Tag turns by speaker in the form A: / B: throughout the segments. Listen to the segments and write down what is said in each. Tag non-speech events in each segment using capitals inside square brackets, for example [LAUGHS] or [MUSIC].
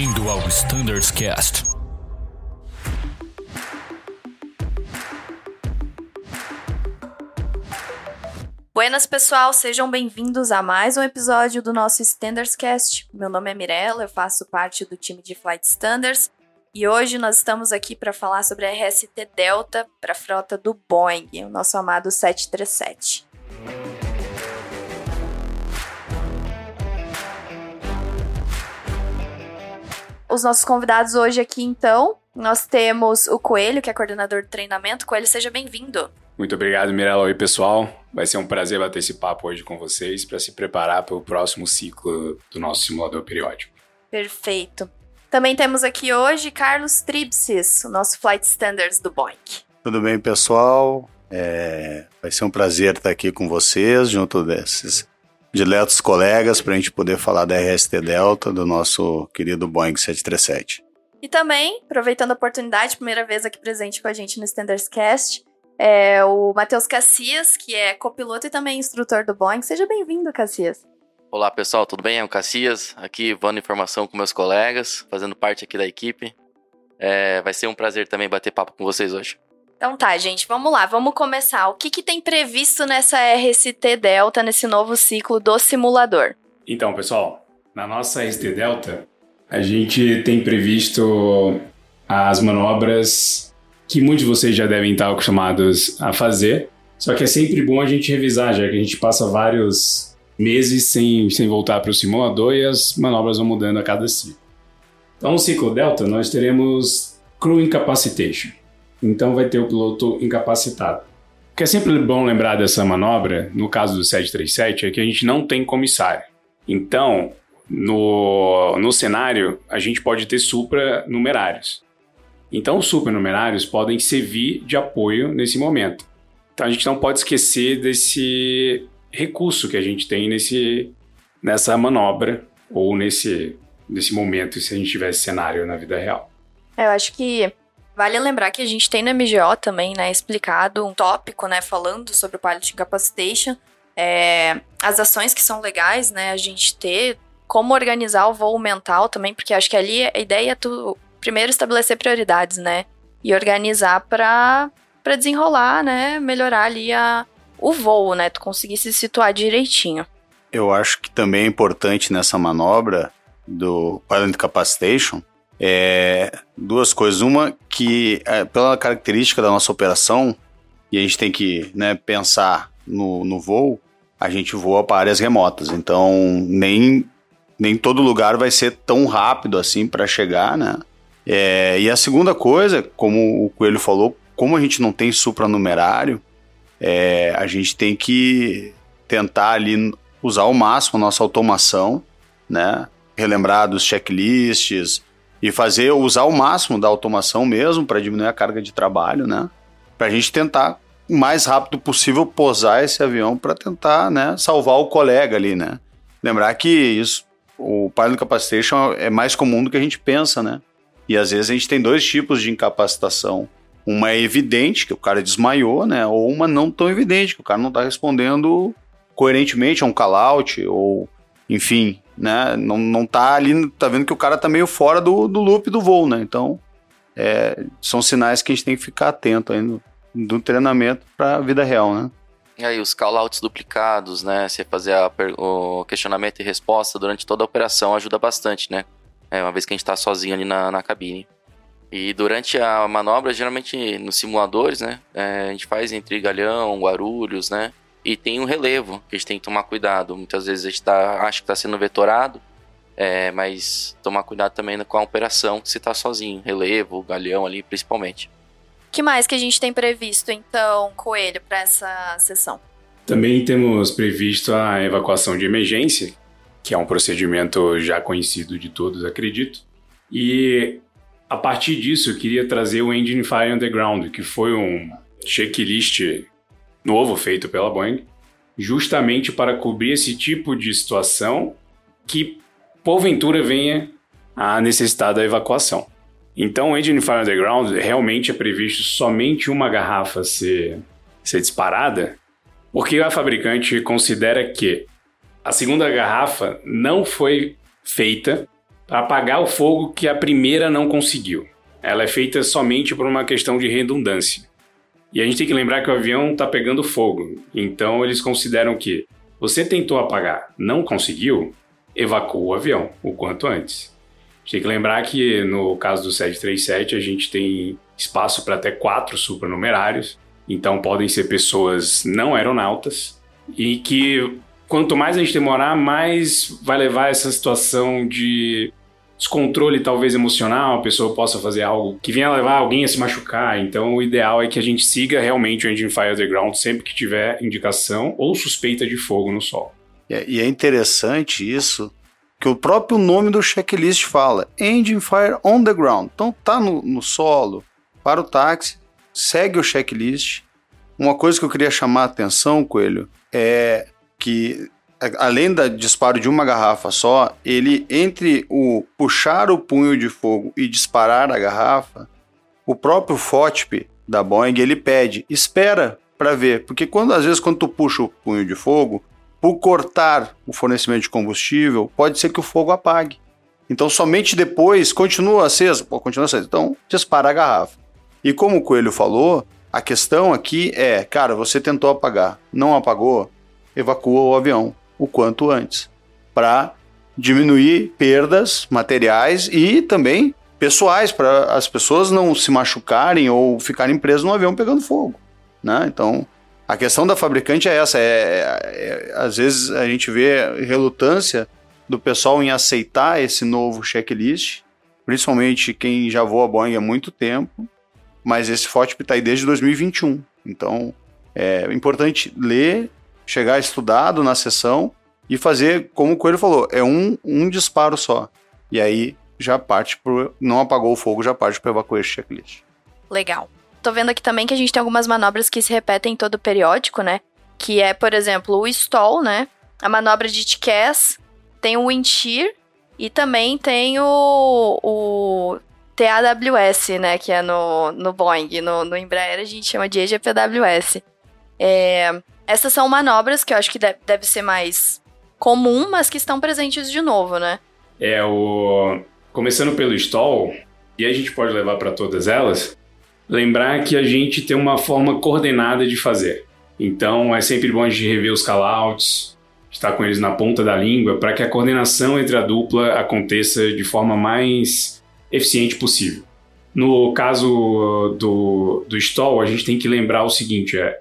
A: Bem-vindo ao Standards Cast.
B: Buenas, pessoal, sejam bem-vindos a mais um episódio do nosso Standards Cast. Meu nome é Mirella, eu faço parte do time de Flight Standards e hoje nós estamos aqui para falar sobre a RST Delta para a frota do Boeing, o nosso amado 737. Os nossos convidados hoje aqui, então, nós temos o Coelho, que é coordenador de treinamento. Coelho, seja bem-vindo.
C: Muito obrigado, Mirella. Oi, pessoal. Vai ser um prazer bater esse papo hoje com vocês para se preparar para o próximo ciclo do nosso simulador periódico.
B: Perfeito. Também temos aqui hoje Carlos Tripsis, o nosso Flight Standards do Boeing.
D: Tudo bem, pessoal? É... Vai ser um prazer estar aqui com vocês, junto desses diletos colegas, para a gente poder falar da RST Delta, do nosso querido Boeing 737.
B: E também, aproveitando a oportunidade, primeira vez aqui presente com a gente no Standards Cast, é o Matheus Cassias, que é copiloto e também instrutor do Boeing. Seja bem-vindo, Cassias.
E: Olá, pessoal, tudo bem? É o Cassias, aqui voando informação com meus colegas, fazendo parte aqui da equipe. É, vai ser um prazer também bater papo com vocês hoje.
B: Então tá, gente, vamos lá, vamos começar. O que, que tem previsto nessa RST Delta, nesse novo ciclo do simulador?
C: Então, pessoal, na nossa RST Delta, a gente tem previsto as manobras que muitos de vocês já devem estar acostumados a fazer, só que é sempre bom a gente revisar, já que a gente passa vários meses sem, sem voltar para o simulador e as manobras vão mudando a cada ciclo. Então, no ciclo Delta, nós teremos Crew Incapacitation. Então vai ter o piloto incapacitado. O que é sempre bom lembrar dessa manobra, no caso do 737, é que a gente não tem comissário. Então, no, no cenário, a gente pode ter supranumerários. Então, os supranumerários podem servir de apoio nesse momento. Então, a gente não pode esquecer desse recurso que a gente tem nesse, nessa manobra ou nesse, nesse momento, se a gente tivesse cenário na vida real.
B: Eu acho que Vale lembrar que a gente tem no MGO também, né, explicado um tópico, né, falando sobre o Pilot Incapacitation, é, as ações que são legais, né, a gente ter, como organizar o voo mental também, porque acho que ali a ideia é tu primeiro estabelecer prioridades, né, e organizar para desenrolar, né, melhorar ali a, o voo, né, tu conseguir se situar direitinho.
D: Eu acho que também é importante nessa manobra do Pilot Incapacitation é, duas coisas. Uma, que é, pela característica da nossa operação, e a gente tem que né, pensar no, no voo, a gente voa para áreas remotas. Então, nem, nem todo lugar vai ser tão rápido assim para chegar, né? É, e a segunda coisa, como o Coelho falou, como a gente não tem supranumerário, é, a gente tem que tentar ali usar ao máximo a nossa automação, né? Relembrar dos checklists, e fazer usar o máximo da automação mesmo para diminuir a carga de trabalho, né? Para a gente tentar o mais rápido possível posar esse avião para tentar, né, salvar o colega ali, né? Lembrar que isso, o pilot capacitation é mais comum do que a gente pensa, né? E às vezes a gente tem dois tipos de incapacitação. Uma é evidente, que o cara desmaiou, né? Ou uma não tão evidente, que o cara não está respondendo coerentemente a um call-out, ou enfim, né? Não, não tá ali, tá vendo que o cara tá meio fora do, do loop do voo, né? Então, é, são sinais que a gente tem que ficar atento aí no, do treinamento para vida real, né?
E: E aí, os call-outs duplicados, né? Você fazer a, o questionamento e resposta durante toda a operação ajuda bastante, né? É, uma vez que a gente está sozinho ali na, na cabine. E durante a manobra, geralmente nos simuladores, né? É, a gente faz entre Galhão, Guarulhos, né? E tem um relevo, que a gente tem que tomar cuidado. Muitas vezes a gente tá, acha que está sendo vetorado, é, mas tomar cuidado também com a operação, que você está sozinho. Relevo, galhão ali, principalmente.
B: O que mais que a gente tem previsto, então, Coelho, para essa sessão?
C: Também temos previsto a evacuação de emergência, que é um procedimento já conhecido de todos, acredito. E a partir disso, eu queria trazer o Engine Fire Underground, que foi um checklist novo feito pela Boeing, justamente para cobrir esse tipo de situação que porventura venha a necessitar da evacuação. Então, o Engine Fire Underground realmente é previsto somente uma garrafa ser, ser disparada, porque a fabricante considera que a segunda garrafa não foi feita para apagar o fogo que a primeira não conseguiu. Ela é feita somente por uma questão de redundância. E a gente tem que lembrar que o avião está pegando fogo. Então eles consideram que você tentou apagar, não conseguiu, evacua o avião o quanto antes. A gente tem que lembrar que no caso do 737 a gente tem espaço para até quatro supranumerários. Então podem ser pessoas não aeronautas e que quanto mais a gente demorar, mais vai levar essa situação de descontrole talvez emocional, a pessoa possa fazer algo que venha levar alguém a se machucar. Então, o ideal é que a gente siga realmente o Engine Fire Underground sempre que tiver indicação ou suspeita de fogo no solo.
D: E é interessante isso, que o próprio nome do checklist fala Engine Fire on the ground. Então tá no, no solo, para o táxi, segue o checklist. Uma coisa que eu queria chamar a atenção, Coelho, é que além do disparo de uma garrafa só, ele entre o puxar o punho de fogo e disparar a garrafa, o próprio FOTP da Boeing ele pede, espera para ver, porque quando às vezes quando tu puxa o punho de fogo, por cortar o fornecimento de combustível, pode ser que o fogo apague. Então somente depois continua aceso, pode continuar aceso. Então dispara a garrafa. E como o Coelho falou, a questão aqui é, cara, você tentou apagar, não apagou, evacua o avião o quanto antes, para diminuir perdas materiais e também pessoais, para as pessoas não se machucarem ou ficarem presas no avião pegando fogo. Né? Então, a questão da fabricante é essa: é, é, é, às vezes a gente vê relutância do pessoal em aceitar esse novo checklist, principalmente quem já voa Boeing há muito tempo, mas esse FOTP está aí desde 2021. Então, é importante ler chegar estudado na sessão e fazer, como o Coelho falou, é um, um disparo só. E aí já parte pro. Não apagou o fogo, já parte para evacuar esse checklist.
B: Legal. Tô vendo aqui também que a gente tem algumas manobras que se repetem em todo o periódico, né? Que é, por exemplo, o stall, né? A manobra de TCAS, tem o wind shear e também tem o, o TAWS, né? Que é no, no Boeing. No, no Embraer a gente chama de EGPWS. É, essas são manobras que eu acho que deve, deve ser mais comum, mas que estão presentes de novo, né?
C: É, o. Começando pelo stall, e a gente pode levar para todas elas, lembrar que a gente tem uma forma coordenada de fazer. Então é sempre bom a gente rever os callouts, estar com eles na ponta da língua, para que a coordenação entre a dupla aconteça de forma mais eficiente possível. No caso do, do stall, a gente tem que lembrar o seguinte: é,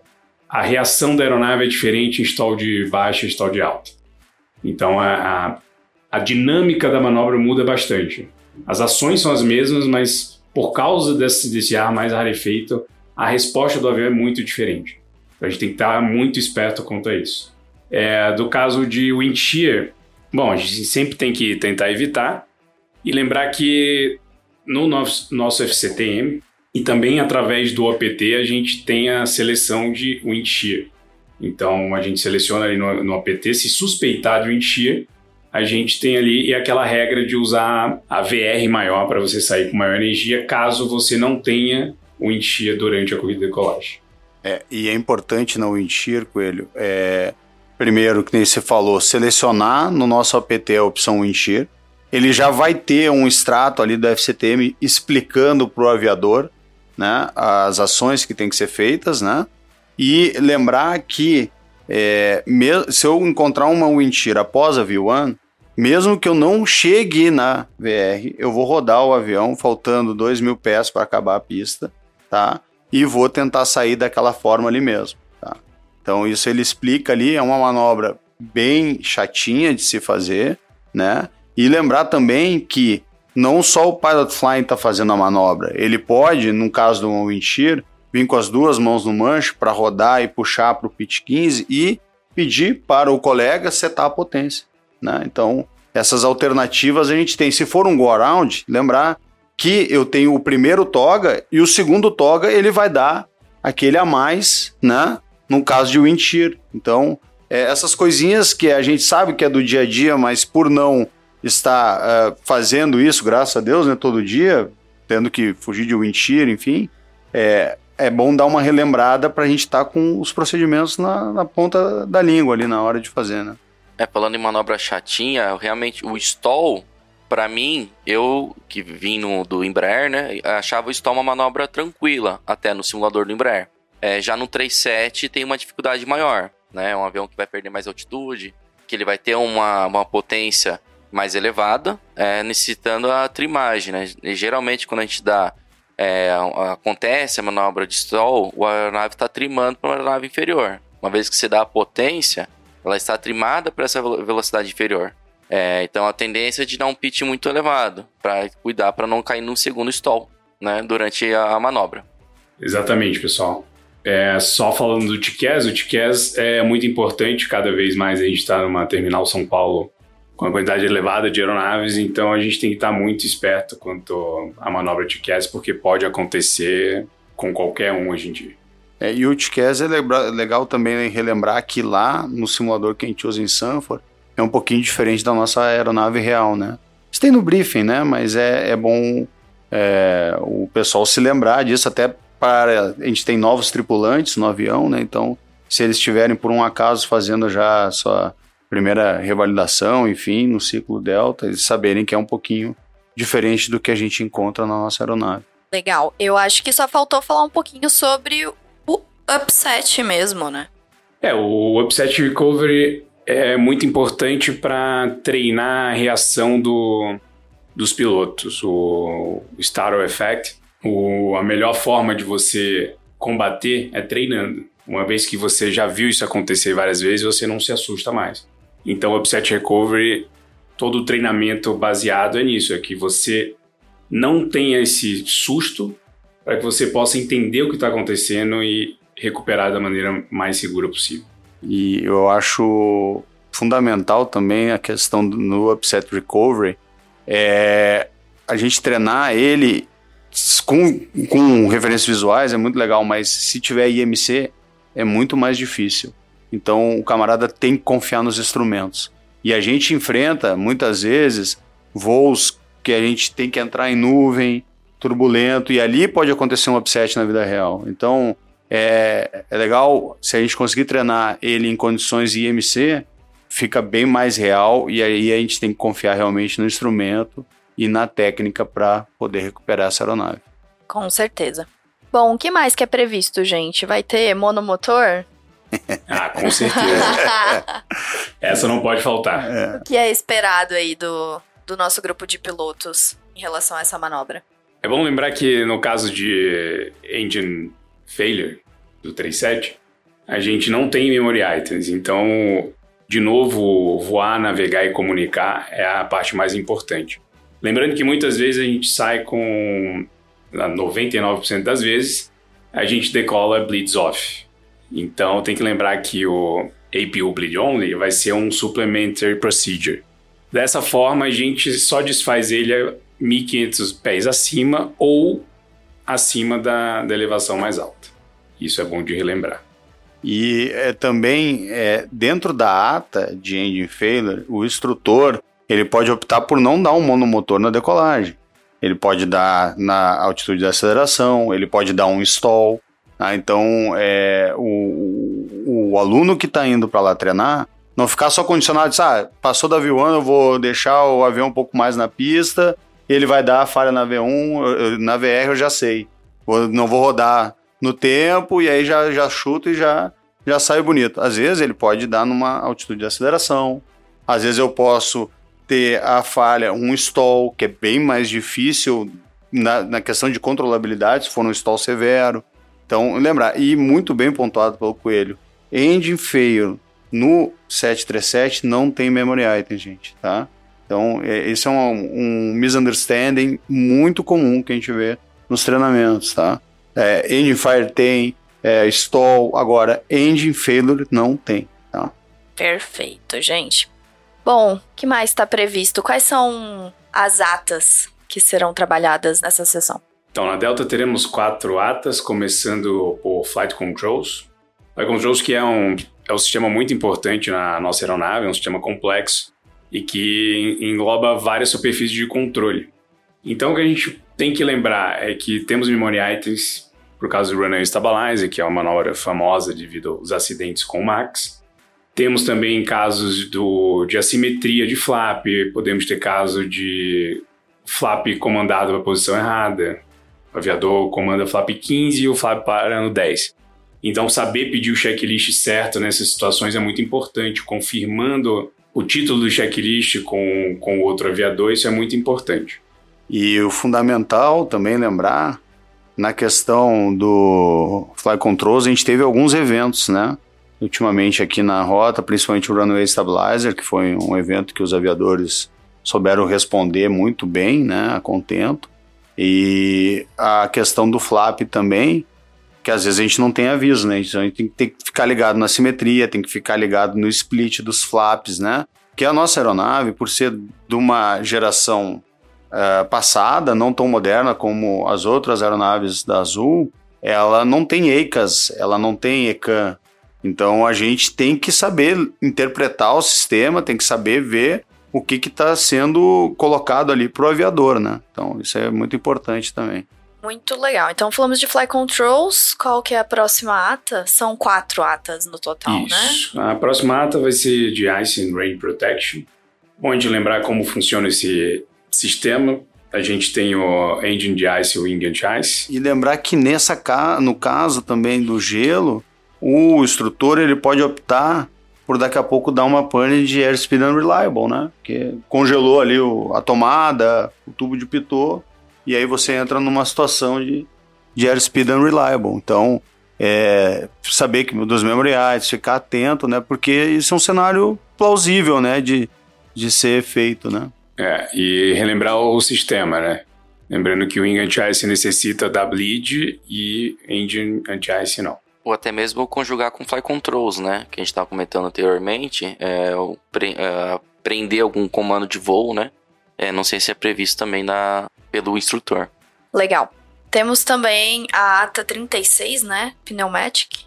C: a reação da aeronave é diferente em stall de baixa e stall de alta. Então a, a, a, dinâmica da manobra muda bastante. As ações são as mesmas, mas por causa desse, desse ar mais rarefeito, a resposta do avião é muito diferente. Então a gente tem que estar muito esperto quanto a isso. É, do caso de wind shear, bom, a gente sempre tem que tentar evitar e lembrar que no nosso, nosso FCTM, e também através do OPT a gente tem a seleção de wind. Então a gente seleciona ali no, no OPT, se suspeitar de wind a gente tem ali e aquela regra de usar a VR maior para você sair com maior energia, caso você não tenha wind durante a corrida de decolagem.
D: É, e é importante no wind Coelho, é, primeiro, que nem você falou, selecionar no nosso APT a opção wind. Ele já vai ter um extrato ali do FCTM explicando para o aviador né, as ações que têm que ser feitas, né? E lembrar que é, se eu encontrar uma wind shear após a V1, mesmo que eu não chegue na VR, eu vou rodar o avião faltando 2 mil pés para acabar a pista, tá? E vou tentar sair daquela forma ali mesmo, tá? Então isso ele explica ali, é uma manobra bem chatinha de se fazer, né? E lembrar também que não só o pilot flying está fazendo a manobra, ele pode, no caso do wind shear, vir com as duas mãos no manche para rodar e puxar para o pitch 15 e pedir para o colega setar a potência. Né? Então, essas alternativas a gente tem. Se for um go around, lembrar que eu tenho o primeiro toga e o segundo toga ele vai dar aquele a mais, né? No caso de wind shear. Então, é, essas coisinhas que a gente sabe que é do dia a dia, mas por não está uh, fazendo isso, graças a Deus, né, todo dia, tendo que fugir de wind enfim, é, é bom dar uma relembrada para a gente estar tá com os procedimentos na, na, ponta da língua ali na hora de fazer, né?
E: É, falando em manobra chatinha, realmente o stall para mim, eu que vim no, do Embraer, né, achava o stall uma manobra tranquila, até no simulador do Embraer. É, já no 37 tem uma dificuldade maior, né? É um avião que vai perder mais altitude, que ele vai ter uma, uma potência mais elevada, é, necessitando a trimagem, né? E, geralmente, quando a gente dá. É, acontece a manobra de stall, a aeronave está trimando para uma aeronave inferior. Uma vez que você dá a potência, ela está trimada para essa velocidade inferior. É, então a tendência é de dar um pitch muito elevado, para cuidar para não cair no segundo stall, né, durante a manobra.
C: Exatamente, pessoal. É, só falando do TICAS, o TICAS é muito importante, cada vez mais a gente está numa terminal São Paulo com uma quantidade elevada de aeronaves, então a gente tem que estar muito esperto quanto à manobra TICAS, porque pode acontecer com qualquer um hoje em dia.
D: É, e o TICAS é legal também relembrar que lá no simulador que a gente usa em Sanford, é um pouquinho diferente da nossa aeronave real, né? Isso tem no briefing, né? Mas é, é bom é, o pessoal se lembrar disso, até para. A gente tem novos tripulantes no avião, né? Então, se eles estiverem por um acaso fazendo já a sua primeira revalidação, enfim, no ciclo Delta, eles saberem que é um pouquinho diferente do que a gente encontra na nossa aeronave.
B: Legal. Eu acho que só faltou falar um pouquinho sobre o upset mesmo, né?
C: É, o upset recovery é muito importante para treinar a reação do, dos pilotos. O Startle Effect, o, a melhor forma de você combater é treinando. Uma vez que você já viu isso acontecer várias vezes, você não se assusta mais. Então, Upset Recovery, todo o treinamento baseado é nisso, é que você não tenha esse susto para que você possa entender o que está acontecendo e recuperar da maneira mais segura possível.
D: E eu acho fundamental também a questão no upset recovery é a gente treinar ele com, com referências visuais é muito legal, mas se tiver IMC é muito mais difícil. Então o camarada tem que confiar nos instrumentos. E a gente enfrenta muitas vezes voos que a gente tem que entrar em nuvem, turbulento, e ali pode acontecer um upset na vida real. Então é, é legal se a gente conseguir treinar ele em condições IMC, fica bem mais real e aí a gente tem que confiar realmente no instrumento e na técnica para poder recuperar essa aeronave.
B: Com certeza. Bom, o que mais que é previsto, gente? Vai ter monomotor? [LAUGHS]
C: ah, com certeza. essa não pode faltar.
B: É. O que é esperado aí do, do nosso grupo de pilotos em relação a essa manobra?
C: É bom lembrar que no caso de engine failure do 37, a gente não tem memory items, então, de novo, voar, navegar e comunicar é a parte mais importante. Lembrando que muitas vezes a gente sai com 99% das vezes a gente decola bleeds off. Então tem que lembrar que o APU bleed only vai ser um supplementary procedure. Dessa forma a gente só desfaz ele a 1500 pés acima ou acima da, da elevação mais alta. Isso é bom de relembrar.
D: E é, também, é, dentro da ata de engine failure, o instrutor ele pode optar por não dar um monomotor na decolagem. Ele pode dar na altitude da aceleração, ele pode dar um stall. Tá? Então, é, o, o, aluno que está indo para lá treinar, não ficar só condicionado, de, ah, passou da V1, eu vou deixar o avião um pouco mais na pista, ele vai dar a falha na V1, na VR eu já sei. não vou rodar no tempo e aí já, já chuta e já, já sai bonito. Às vezes ele pode dar numa altitude de aceleração, às vezes eu posso ter a falha, um stall, que é bem mais difícil na, na questão de controlabilidade, se for um stall severo. Então, lembrar, e muito bem pontuado pelo Coelho, engine fail no 737 não tem memory item, gente, tá? Então, é, esse é um, um misunderstanding muito comum que a gente vê nos treinamentos, tá? É, engine fire tem, é, stall, agora engine failure não tem, tá?
B: Perfeito, gente. Bom, que mais está previsto? Quais são as atas que serão trabalhadas nessa sessão?
C: Então, na Delta teremos quatro atas, começando por Flight Controls. Flight Controls que é um, é um sistema muito importante na nossa aeronave, é um sistema complexo e que engloba várias superfícies de controle. Então, o que a gente tem que lembrar é que temos memory items por causa do Runaway Stabilizer, que é uma manobra famosa devido aos acidentes com o Max. Temos também casos do, de assimetria de flap, podemos ter caso de flap comandado para a posição errada. O aviador comanda flap 15 e o flap para no 10. Então, saber pedir o checklist certo nessas situações é muito importante, confirmando o título do checklist com, com outro aviador, isso é muito importante.
D: E o fundamental também lembrar, na questão do Fly Controls, a gente teve alguns eventos, né? Ultimamente aqui na rota, principalmente o Runway Stabilizer, que foi um evento que os aviadores souberam responder muito bem, né? A contento. E a questão do flap também, que às vezes a gente não tem aviso, né? Então a gente tem que, tem que ficar ligado na simetria, tem que ficar ligado no split dos flaps, né? Que a nossa aeronave, por ser de uma geração uh, passada, não tão moderna como as outras aeronaves da Azul, ela não tem EICAS, ela não tem ECAN. Então a gente tem que saber interpretar o sistema, tem que saber ver o que está sendo colocado ali para o aviador, né? Então isso é muito importante também.
B: Muito legal. Então falamos de Fly Controls. Qual que é a próxima ata? São quatro atas no total,
C: Isso.
B: né?
C: A próxima ata vai ser de Ice and Rain Protection. Bom de lembrar como funciona esse sistema. A gente tem o Engine de Ice e o Wing de Ice.
D: E lembrar que nessa ca... no caso também do gelo, o instrutor ele pode optar por daqui a pouco dar uma pane de airspeed unreliable, né? Que congelou ali o, a tomada, o tubo de pitot e aí você entra numa situação de, de airspeed unreliable. Então, é, saber que dos memory items, ficar atento, né? Porque isso é um cenário plausível, né? De, de ser feito, né?
C: É, e relembrar o sistema, né? Lembrando que o Wing Anti-Ice necessita da bleed e Engine Anti-Ice não.
E: Ou até mesmo conjugar com Fly Controls, né? Que a gente estava comentando anteriormente. É, pre, é, prender algum comando de voo, né? É, não sei se é previsto também na, pelo instrutor.
B: Legal. Temos também a ata 36, né? Pneumatic.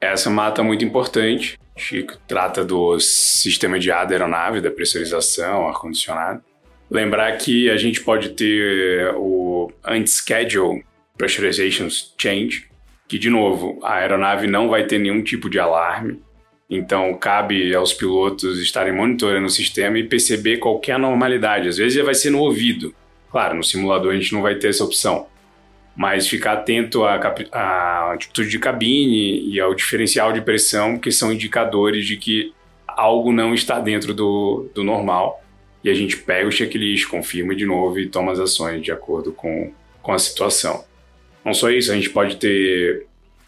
C: Essa é uma ata muito importante. Chico trata do sistema de ar da aeronave, da pressurização, ar-condicionado. Lembrar que a gente pode ter o Unscheduled Pressurization Change, que, de novo, a aeronave não vai ter nenhum tipo de alarme. Então, cabe aos pilotos estarem monitorando o sistema e perceber qualquer anormalidade. Às vezes já vai ser no ouvido. Claro, no simulador a gente não vai ter essa opção. Mas ficar atento à, à atitude de cabine e ao diferencial de pressão, que são indicadores de que algo não está dentro do, do normal. E a gente pega o checklist, confirma de novo e toma as ações de acordo com, com a situação. Não só isso, a gente pode ter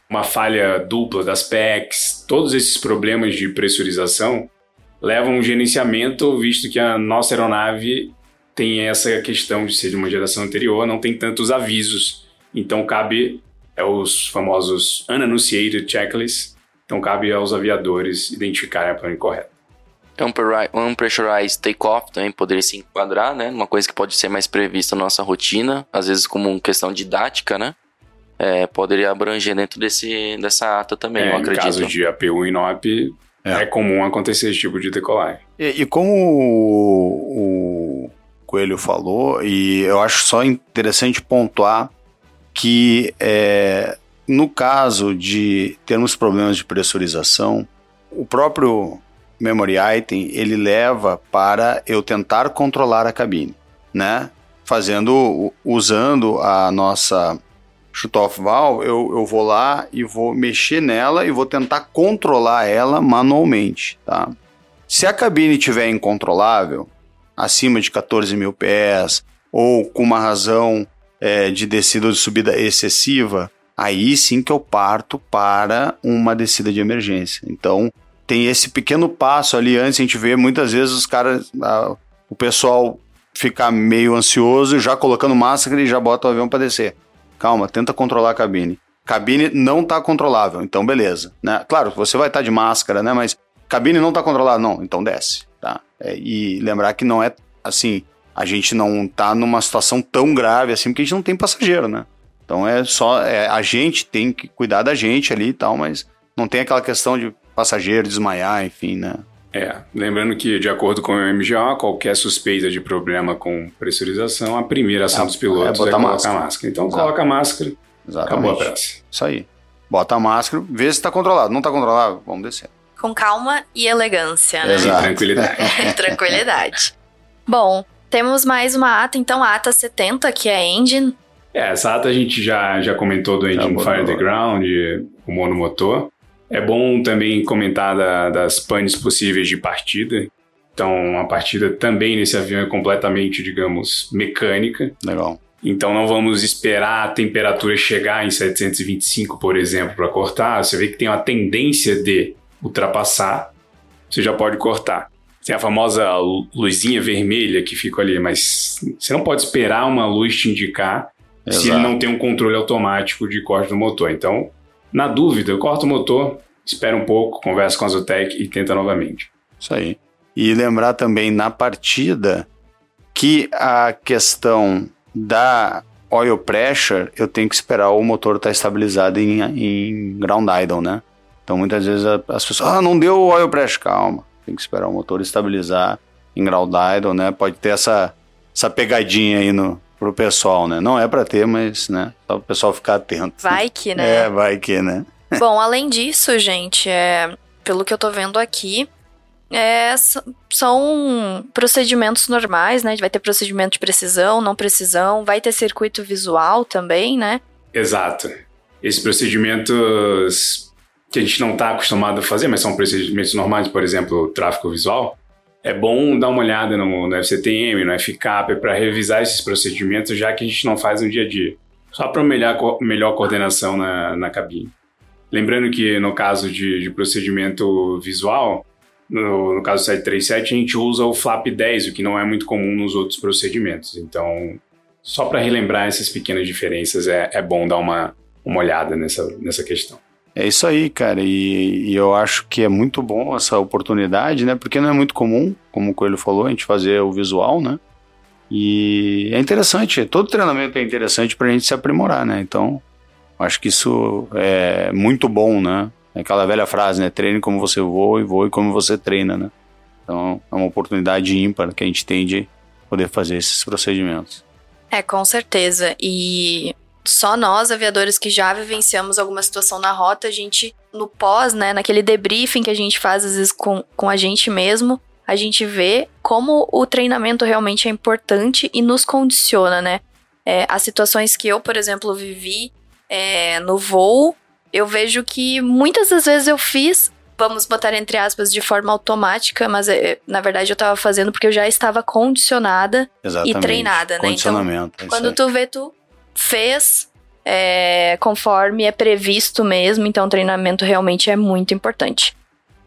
C: uma falha dupla das PECs, todos esses problemas de pressurização levam um gerenciamento, visto que a nossa aeronave tem essa questão de ser de uma geração anterior, não tem tantos avisos. Então cabe é os famosos unanunciated checklists, então cabe aos aviadores identificarem a plano correta.
E: Unpressurized takeoff também poderia se enquadrar, né? Uma coisa que pode ser mais prevista na nossa rotina, às vezes como questão didática, né? É, poderia abranger dentro desse, dessa ata também, é, eu acredito.
C: Em caso de APU e NOP, é. é comum acontecer esse tipo de decolagem.
D: E, e como o, o Coelho falou, e eu acho só interessante pontuar que é, no caso de termos problemas de pressurização, o próprio memory item ele leva para eu tentar controlar a cabine, né? Fazendo, usando a nossa shutoff valve, eu, eu vou lá e vou mexer nela e vou tentar controlar ela manualmente, tá? Se a cabine estiver incontrolável, acima de 14 mil pés, ou com uma razão é, de descida ou de subida excessiva, aí sim que eu parto para uma descida de emergência. Então, tem esse pequeno passo ali antes, a gente vê muitas vezes os caras, a, o pessoal ficar meio ansioso, já colocando máscara e já bota o avião para descer calma, tenta controlar a cabine. Cabine não está controlável, então beleza. Né? Claro, você vai estar tá de máscara, né? Mas cabine não está controlada, não, então desce, tá? É, e lembrar que não é assim, a gente não está numa situação tão grave assim, porque a gente não tem passageiro, né? Então é só, é, a gente tem que cuidar da gente ali e tal, mas não tem aquela questão de passageiro desmaiar, enfim, né?
C: É, lembrando que, de acordo com o MGA, qualquer suspeita de problema com pressurização, a primeira ação é, dos pilotos é, é colocar máscara. máscara. Então, Exato. coloca a máscara, Exatamente. acabou a peça.
D: Isso aí. Bota a máscara, vê se está controlado. Não está controlado, vamos descer.
B: com calma e elegância, né?
D: Exato.
C: Tranquilidade. [LAUGHS]
B: Tranquilidade. Bom, temos mais uma ata, então, a ata 70, que é a engine.
C: É, essa ata a gente já, já comentou do Engine Fire the Ground, o monomotor. É bom também comentar da- das panes possíveis de partida. Então, a partida também nesse avião é completamente, digamos, mecânica.
D: Legal.
C: Então, não vamos esperar a temperatura chegar em 725, por exemplo, para cortar. Você vê que tem uma tendência de ultrapassar, você já pode cortar. Tem a famosa lu- luzinha vermelha que fica ali, mas você não pode esperar uma luz te indicar se ele
D: Exato.
C: não tem um controle automático de corte do motor. Então, na dúvida, corta o motor, espera um pouco, conversa com a Zotec e tenta novamente.
D: Isso aí. E lembrar também na partida que a questão da oil pressure, eu tenho que esperar o motor estar estabilizado em, em ground idle, né? Então muitas vezes as pessoas, ah, não deu oil pressure, calma. Tem que esperar o motor estabilizar em ground idle, né? Pode ter essa, essa pegadinha aí no, pro pessoal, né? Não é para ter, mas, né? Só o pessoal ficar atento.
B: Vai que, né?
D: É, vai que, né? [LAUGHS]
B: Bom, além disso, gente, é, pelo que eu tô vendo aqui, é, são procedimentos normais, né? Vai ter procedimento de precisão, não precisão, vai ter circuito visual também, né?
C: Exato. Esses procedimentos que a gente não está acostumado a fazer, mas são procedimentos normais, por exemplo, tráfego visual, é bom dar uma olhada no, no FCTM, no FCAP, para revisar esses procedimentos, já que a gente não faz no dia a dia. Só para melhor, melhor coordenação na, na cabine. Lembrando que no caso de, de procedimento visual, no, no caso do 737, a gente usa o flap 10, o que não é muito comum nos outros procedimentos. Então, só para relembrar essas pequenas diferenças, é, é bom dar uma, uma olhada nessa, nessa questão.
D: É isso aí, cara. E, e eu acho que é muito bom essa oportunidade, né? Porque não é muito comum, como o Coelho falou, a gente fazer o visual, né? E é interessante, todo treinamento é interessante pra gente se aprimorar, né? Então, acho que isso é muito bom, né? É aquela velha frase, né? Treine como você voa e voe como você treina, né? Então, é uma oportunidade ímpar que a gente tem de poder fazer esses procedimentos.
B: É, com certeza. E só nós, aviadores que já vivenciamos alguma situação na rota, a gente, no pós, né, naquele debriefing que a gente faz às vezes com, com a gente mesmo, a gente vê como o treinamento realmente é importante e nos condiciona, né? É, as situações que eu, por exemplo, vivi é, no voo, eu vejo que muitas das vezes eu fiz, vamos botar entre aspas, de forma automática, mas é, na verdade eu tava fazendo porque eu já estava condicionada
D: Exatamente.
B: treinada, né? Então,
D: é
B: quando tu vê, tu fez é, conforme é previsto mesmo, então o treinamento realmente é muito importante.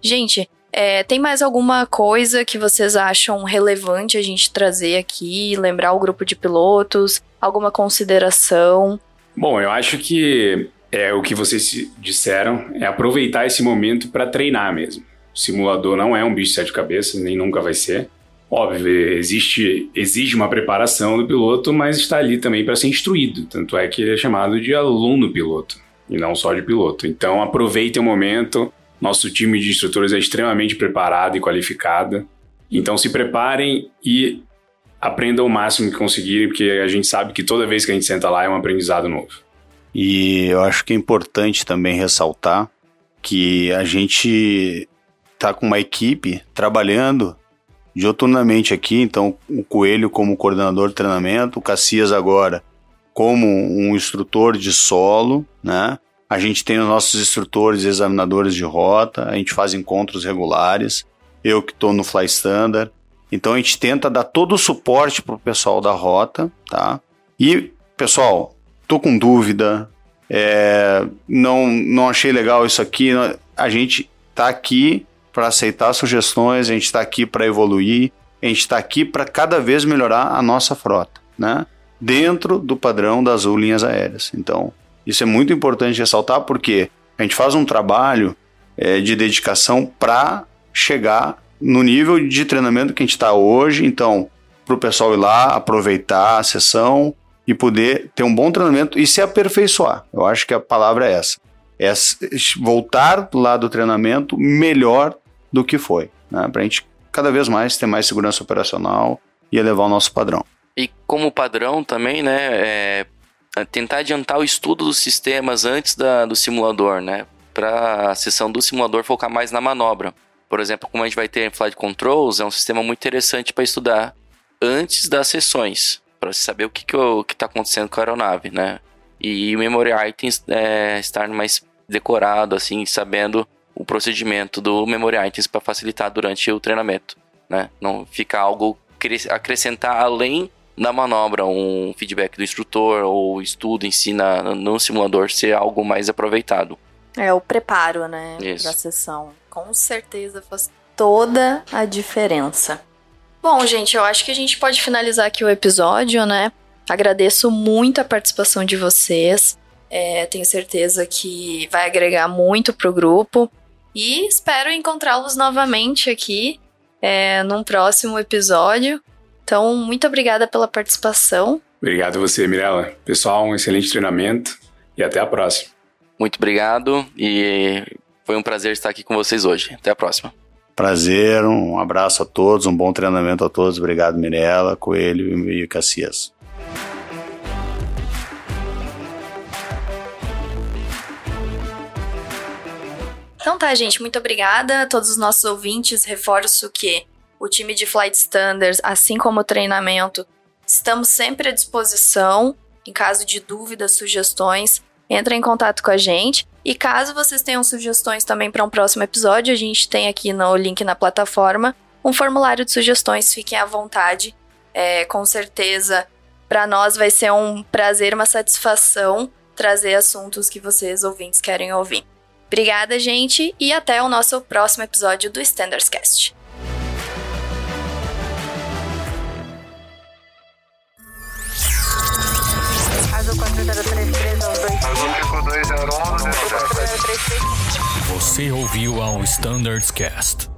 B: Gente, é, tem mais alguma coisa que vocês acham relevante a gente trazer aqui, lembrar o grupo de pilotos, alguma consideração?
C: Bom, eu acho que é o que vocês se- disseram é aproveitar esse momento para treinar mesmo. O simulador não é um bicho de sete cabeças, nem nunca vai ser. Óbvio, existe, exige uma preparação do piloto, mas está ali também para ser instruído. Tanto é que ele é chamado de aluno piloto e não só de piloto. Então aproveitem o momento. Nosso time de instrutores é extremamente preparado e qualificado. Então se preparem e aprendam o máximo que conseguirem, porque a gente sabe que toda vez que a gente senta lá é um aprendizado novo.
D: E eu acho que é importante também ressaltar que a gente tá com uma equipe trabalhando dioturnamente aqui, então o Coelho como coordenador de treinamento, o Cassias agora como um instrutor de solo, né? A gente tem os nossos instrutores e examinadores de rota, a gente faz encontros regulares, eu que estou no Fly Standard. Então a gente tenta dar todo o suporte pro pessoal da rota, tá? E, pessoal, tô com dúvida, é, não, não achei legal isso aqui. A gente tá aqui para aceitar sugestões, a gente está aqui para evoluir, a gente está aqui para cada vez melhorar a nossa frota, né? Dentro do padrão das Azul Linhas Aéreas. Então, isso é muito importante ressaltar porque a gente faz um trabalho é, de dedicação para chegar no nível de treinamento que a gente está hoje. Então, para o pessoal ir lá, aproveitar a sessão e poder ter um bom treinamento e se aperfeiçoar. Eu acho que a palavra é essa. É voltar lá do treinamento melhor do que foi, né? para a gente cada vez mais ter mais segurança operacional e elevar o nosso padrão.
E: E como padrão também, né, é tentar adiantar o estudo dos sistemas antes da, do simulador, né? para a sessão do simulador focar mais na manobra. Por exemplo, como a gente vai ter em Flight Controls, é um sistema muito interessante para estudar antes das sessões, para saber o que está acontecendo com a aeronave, né? E o Memory Items é, estar mais decorado, assim, sabendo o procedimento do Memory Items para facilitar durante o treinamento, né? Não ficar algo acrescentar além da manobra, um feedback do instrutor ou estudo em si na, no simulador ser algo mais aproveitado.
B: É o preparo, né, Isso. sessão. Com certeza faz toda a diferença. Bom, gente, eu acho que a gente pode finalizar aqui o episódio, né? Agradeço muito a participação de vocês. É, tenho certeza que vai agregar muito pro grupo. E espero encontrá-los novamente aqui é, num próximo episódio. Então, muito obrigada pela participação.
C: Obrigado a você, Mirella. Pessoal, um excelente treinamento e até a próxima.
E: Muito obrigado e foi um prazer estar aqui com vocês hoje. Até a próxima.
D: Prazer, um abraço a todos, um bom treinamento a todos. Obrigado, Mirella, Coelho e Cassias.
B: Então tá, gente, muito obrigada a todos os nossos ouvintes. Reforço que o time de Flight Standards, assim como o treinamento, estamos sempre à disposição. Em caso de dúvidas, sugestões, entre em contato com a gente. E caso vocês tenham sugestões também para um próximo episódio, a gente tem aqui no link na plataforma um formulário de sugestões. Fiquem à vontade. É, com certeza, para nós vai ser um prazer, uma satisfação trazer assuntos que vocês ouvintes querem ouvir. Obrigada, gente, e até o nosso próximo episódio do Standards Cast.
A: Você ouviu ao Standards Cast.